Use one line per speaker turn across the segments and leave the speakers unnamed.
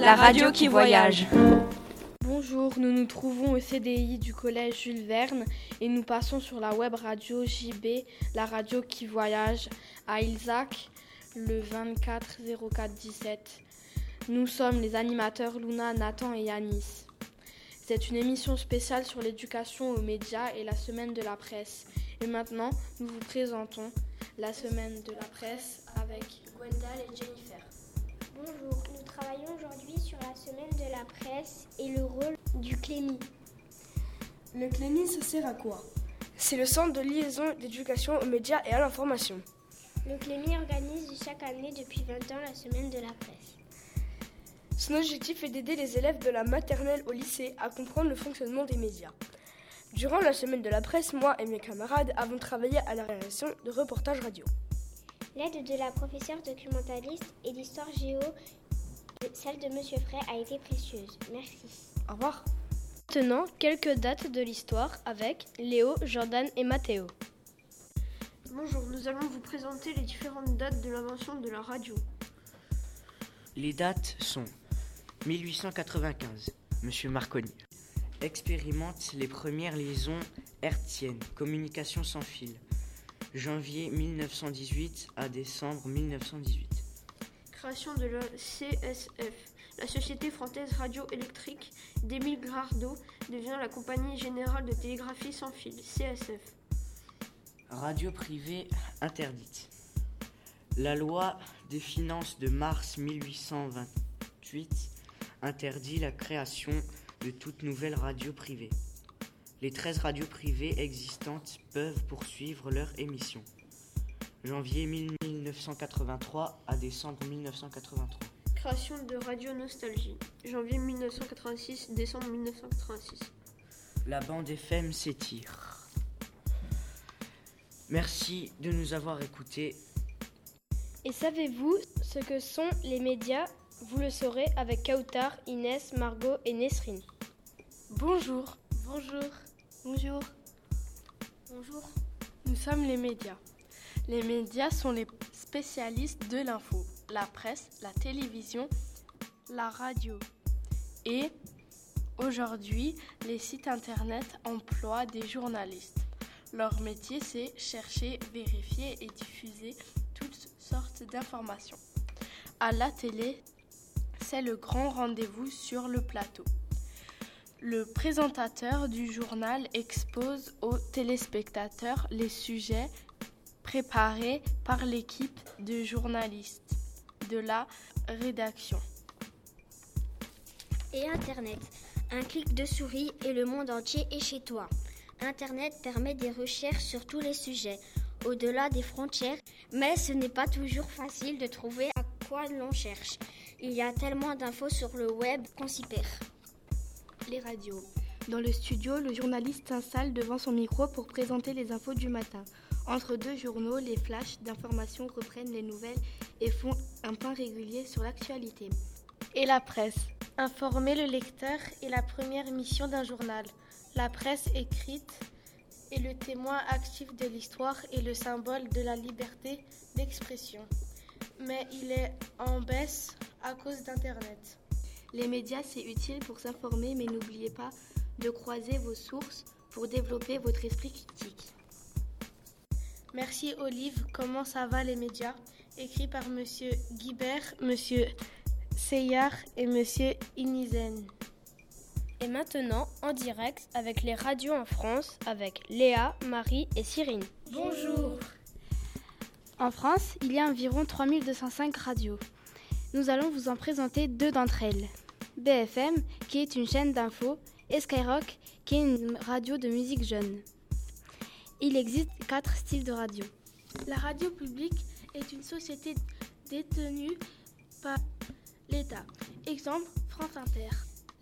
la radio qui voyage.
Bonjour, nous nous trouvons au CDI du collège Jules Verne et nous passons sur la web radio JB, la radio qui voyage, à Ilzac, le 24 04 17. Nous sommes les animateurs Luna, Nathan et Yanis. C'est une émission spéciale sur l'éducation aux médias et la semaine de la presse. Et maintenant, nous vous présentons la semaine de la presse avec Gwendal et Jennifer.
Bonjour, nous travaillons aujourd'hui sur la semaine de la presse et le rôle du Clémy.
Le Clémy, ça sert à quoi?
C'est le centre de liaison d'éducation aux médias et à l'information.
Le Clémy organise chaque année depuis 20 ans la semaine de la presse.
Son objectif est d'aider les élèves de la maternelle au lycée à comprendre le fonctionnement des médias. Durant la semaine de la presse, moi et mes camarades avons travaillé à la réalisation de reportages radio.
L'aide de la professeure documentaliste et l'histoire géo, celle de Monsieur Frey, a été précieuse. Merci.
Au revoir.
Maintenant, quelques dates de l'histoire avec Léo, Jordan et Mathéo.
Bonjour, nous allons vous présenter les différentes dates de l'invention de la radio.
Les dates sont 1895, Monsieur Marconi expérimente les premières liaisons hertziennes, communication sans fil, janvier 1918 à décembre 1918.
Création de la CSF, la Société française radioélectrique d'Émile Grardot devient la Compagnie générale de télégraphie sans fil, CSF.
Radio privée interdite. La loi des finances de mars 1828 interdit la création de toute nouvelle radio privée. Les 13 radios privées existantes peuvent poursuivre leur émission. Janvier 1983 à décembre 1983.
Création de Radio Nostalgie. Janvier 1986, décembre 1986.
La bande FM s'étire. Merci de nous avoir écoutés.
Et savez-vous ce que sont les médias? Vous le saurez avec Kautar, Inès, Margot et Nesrine.
Bonjour.
Bonjour.
Bonjour.
Bonjour.
Nous sommes les médias. Les médias sont les spécialistes de l'info, la presse, la télévision, la radio. Et aujourd'hui, les sites internet emploient des journalistes. Leur métier, c'est chercher, vérifier et diffuser toutes sortes d'informations. À la télé, c'est le grand rendez-vous sur le plateau. Le présentateur du journal expose aux téléspectateurs les sujets préparés par l'équipe de journalistes de la rédaction.
Et Internet. Un clic de souris et le monde entier est chez toi. Internet permet des recherches sur tous les sujets, au-delà des frontières, mais ce n'est pas toujours facile de trouver à quoi l'on cherche. Il y a tellement d'infos sur le web qu'on s'y perd.
Les radios. Dans le studio, le journaliste s'installe devant son micro pour présenter les infos du matin. Entre deux journaux, les flashs d'informations reprennent les nouvelles et font un point régulier sur l'actualité. Et la presse. Informer le lecteur est la première mission d'un journal. La presse écrite est le témoin actif de l'histoire et le symbole de la liberté d'expression. Mais il est en baisse à cause d'Internet. Les médias, c'est utile pour s'informer, mais n'oubliez pas de croiser vos sources pour développer votre esprit critique. Merci Olive. Comment ça va les médias? Écrit par Monsieur Guibert, Monsieur Seyard et Monsieur Inizen.
Et maintenant, en direct avec les radios en France, avec Léa, Marie et Cyrine.
Bonjour. En France, il y a environ 3205 radios. Nous allons vous en présenter deux d'entre elles. BFM, qui est une chaîne d'infos, et Skyrock, qui est une radio de musique jeune. Il existe quatre styles de radio. La radio publique est une société détenue par l'État. Exemple, France Inter.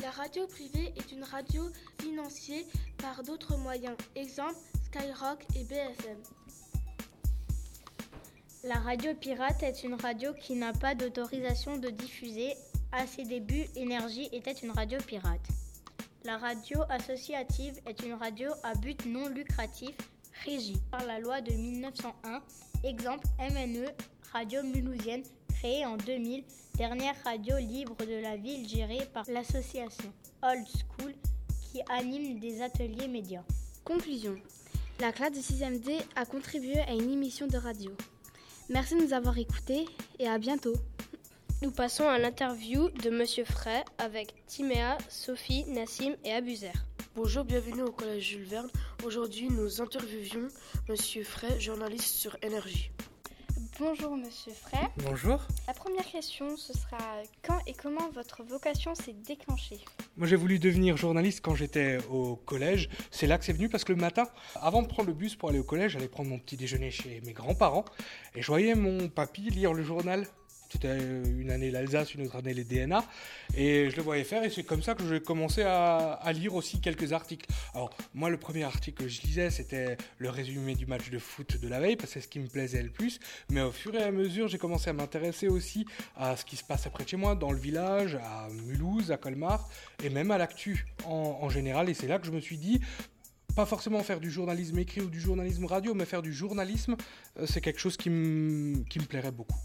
La radio privée est une radio financée par d'autres moyens. Exemple, Skyrock et BFM.
La radio pirate est une radio qui n'a pas d'autorisation de diffuser. À ses débuts, Énergie était une radio pirate. La radio associative est une radio à but non lucratif régie par la loi de 1901. Exemple MNE, Radio Mulhousienne, créée en 2000, dernière radio libre de la ville gérée par l'association Old School qui anime des ateliers médias.
Conclusion. La classe de 6e D a contribué à une émission de radio. Merci de nous avoir écoutés et à bientôt.
Nous passons à l'interview de Monsieur Frey avec Timéa, Sophie, Nassim et Abuzer.
Bonjour, bienvenue au Collège Jules Verne. Aujourd'hui, nous interviewions Monsieur Frey, journaliste sur Énergie.
Bonjour Monsieur Frey.
Bonjour.
La première question, ce sera quand et comment votre vocation s'est déclenchée?
Moi j'ai voulu devenir journaliste quand j'étais au collège. C'est là que c'est venu parce que le matin, avant de prendre le bus pour aller au collège, j'allais prendre mon petit déjeuner chez mes grands-parents et je voyais mon papy lire le journal c'était une année l'Alsace, une autre année les DNA. Et je le voyais faire et c'est comme ça que j'ai commencé à, lire aussi quelques articles. Alors moi le premier article que je lisais c'était le résumé du match de foot de la veille parce que c'est ce qui me plaisait le plus. Mais au fur et à mesure j'ai commencé à m'intéresser aussi à ce qui se passe après chez moi, dans le village, à Mulhouse, à Colmar et même à l'actu en, en général. Et c'est là que je me suis dit pas forcément faire du journalisme écrit ou du journalisme radio, mais faire du journalisme, euh, c'est quelque chose qui me plairait beaucoup.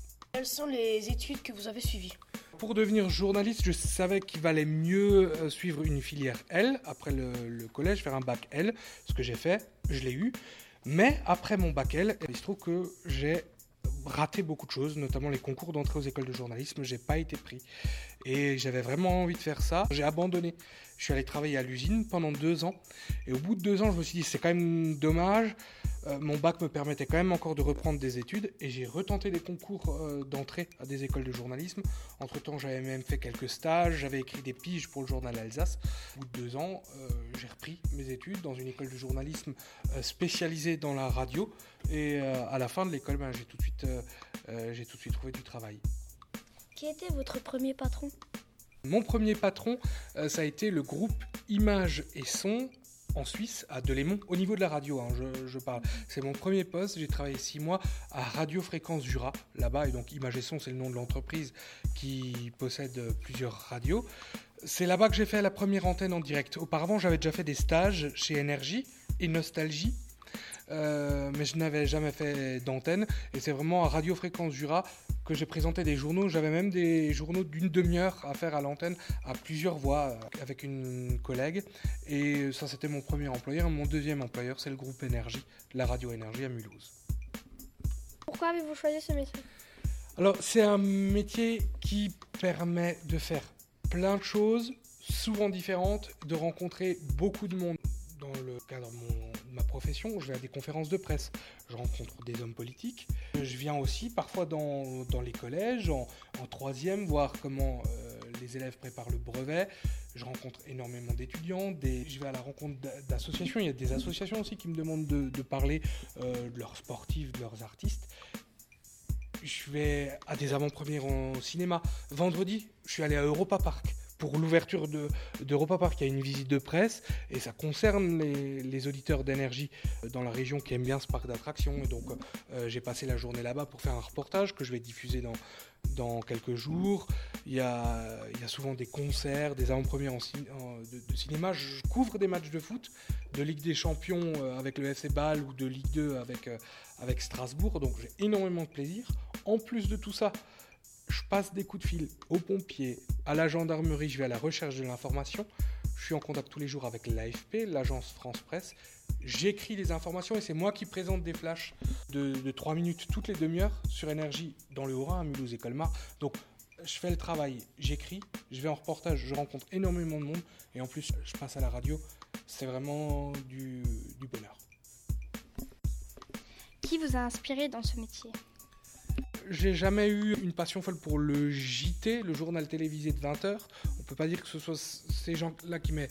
Quelles sont les études que vous avez suivies
Pour devenir journaliste, je savais qu'il valait mieux euh, suivre une filière L après le, collège, faire un bac L, ce que j'ai fait, je l'ai eu. Mais après mon bac L, il se trouve que j'ai raté beaucoup de choses, notamment les concours d'entrée aux écoles de journalisme. J'ai pas été pris. Et j'avais vraiment envie de faire ça. J'ai abandonné. Je suis allé travailler à l'usine pendant deux ans. Et au bout de deux ans, je me suis dit, c'est quand même dommage. Euh, mon bac me permettait quand même encore de reprendre des études. Et j'ai retenté des concours euh, d'entrée à des écoles de journalisme. Entre-temps, j'avais même fait quelques stages. J'avais écrit des piges pour le journal Alsace. Au bout de deux ans, euh, j'ai repris mes études dans une école de journalisme spécialisée dans la radio. Et à la fin de l'école, ben, j'ai tout, de suite, j'ai tout de suite trouvé du travail.
Qui était votre premier patron?
Mon premier patron, ça a été le groupe Images et Son en Suisse, à Delémont, au niveau de la radio, hein, je, parle. C'est mon premier poste, j'ai travaillé six mois à Radio Fréquence Jura, là-bas, et donc Son, c'est le nom de l'entreprise qui possède plusieurs radios. C'est là-bas que j'ai fait la première antenne en direct. Auparavant, j'avais déjà fait des stages chez Énergie et Nostalgie, euh, mais je n'avais jamais fait d'antenne. Et c'est vraiment à Radio Fréquence Jura que j'ai présenté des journaux. J'avais même des journaux d'une demi-heure à faire à l'antenne à plusieurs voix euh, avec une collègue. Et ça, c'était mon premier employeur. Mon deuxième employeur, c'est le groupe Énergie, la radio Énergie à Mulhouse.
Pourquoi avez-vous choisi ce métier?
Alors, c'est un métier qui permet de faire plein de choses, souvent différentes, de rencontrer beaucoup de monde dans le cadre de ma profession, je vais à des conférences de presse, je rencontre des hommes politiques. Je viens aussi parfois dans, dans les collèges, en, troisième, voir comment euh, les élèves préparent le brevet. Je rencontre énormément d'étudiants, je vais à la rencontre d'associations. Il y a des associations aussi qui me demandent de, parler euh, de leurs sportifs, de leurs artistes. Je vais à des avant-premières en cinéma. Vendredi, je suis allé à Europa Park pour l'ouverture d'Europa Park, il y a une visite de presse et ça concerne les, auditeurs d'énergie dans la région qui aiment bien ce parc d'attractions. Donc euh, j'ai passé la journée là-bas pour faire un reportage que je vais diffuser dans, quelques jours. Il y, a, souvent des concerts, des avant-premières de, cinéma. Je couvre des matchs de foot, de Ligue des Champions euh, avec le FC Bâle ou de Ligue 2 avec, euh, avec Strasbourg. Donc j'ai énormément de plaisir. En plus de tout ça, je passe des coups de fil aux pompiers, à la gendarmerie, je vais à la recherche de l'information. Je suis en contact tous les jours avec l'AFP, l'agence France Presse. J'écris les informations et c'est moi qui présente des flashs de, de 3 minutes toutes les demi-heures sur énergie dans le Haut-Rhin, à Mulhouse et Colmar. Donc je fais le travail, j'écris, je vais en reportage, je rencontre énormément de monde et en plus je passe à la radio. C'est vraiment du bonheur.
Qui vous a inspiré dans ce métier?
J'ai jamais eu une passion folle pour le JT, le journal télévisé de 20h. On peut pas dire que ce soit ces gens-là qui m'aient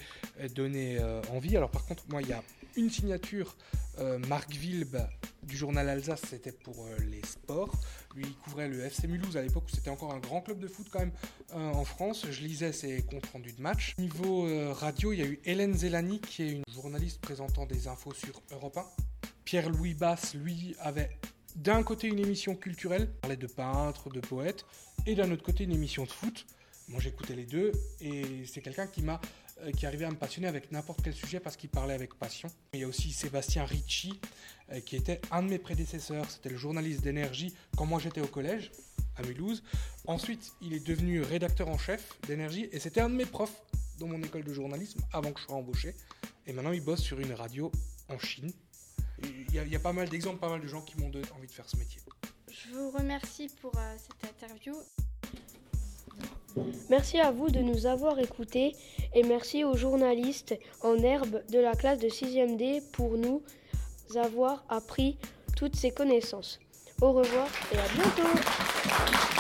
donné euh, envie. Alors par contre, moi, il y a une signature, euh, Marc Vilbe du journal Alsace, c'était pour euh, les sports. Lui, il couvrait le FC Mulhouse à l'époque où c'était encore un grand club de foot quand même en France. Je lisais ses comptes rendus de match. Niveau radio, il y a eu Hélène Zelani, qui est une journaliste présentant des infos sur Europe 1. Pierre-Louis Basse, lui, avait d'un côté une émission culturelle, on parlait de peintres, de poètes, et d'un autre côté une émission de foot. Moi j'écoutais les deux et c'est quelqu'un qui m'a euh, qui arrivait à me passionner avec n'importe quel sujet parce qu'il parlait avec passion. Il y a aussi Sébastien Ricci euh, qui était un de mes prédécesseurs, c'était le journaliste d'énergie quand moi j'étais au collège. à Mulhouse. Ensuite, il est devenu rédacteur en chef d'énergie et c'était un de mes profs dans mon école de journalisme avant que je sois embauché. Et maintenant, il bosse sur une radio en Chine. Il y, a, il y a pas mal d'exemples, pas mal de gens qui m'ont donné envie de faire ce métier.
Je vous remercie pour euh, cette interview.
Merci à vous de nous avoir écoutés et merci aux journalistes en herbe de la classe de 6e D pour nous avoir appris toutes ces connaissances. Au revoir et à bientôt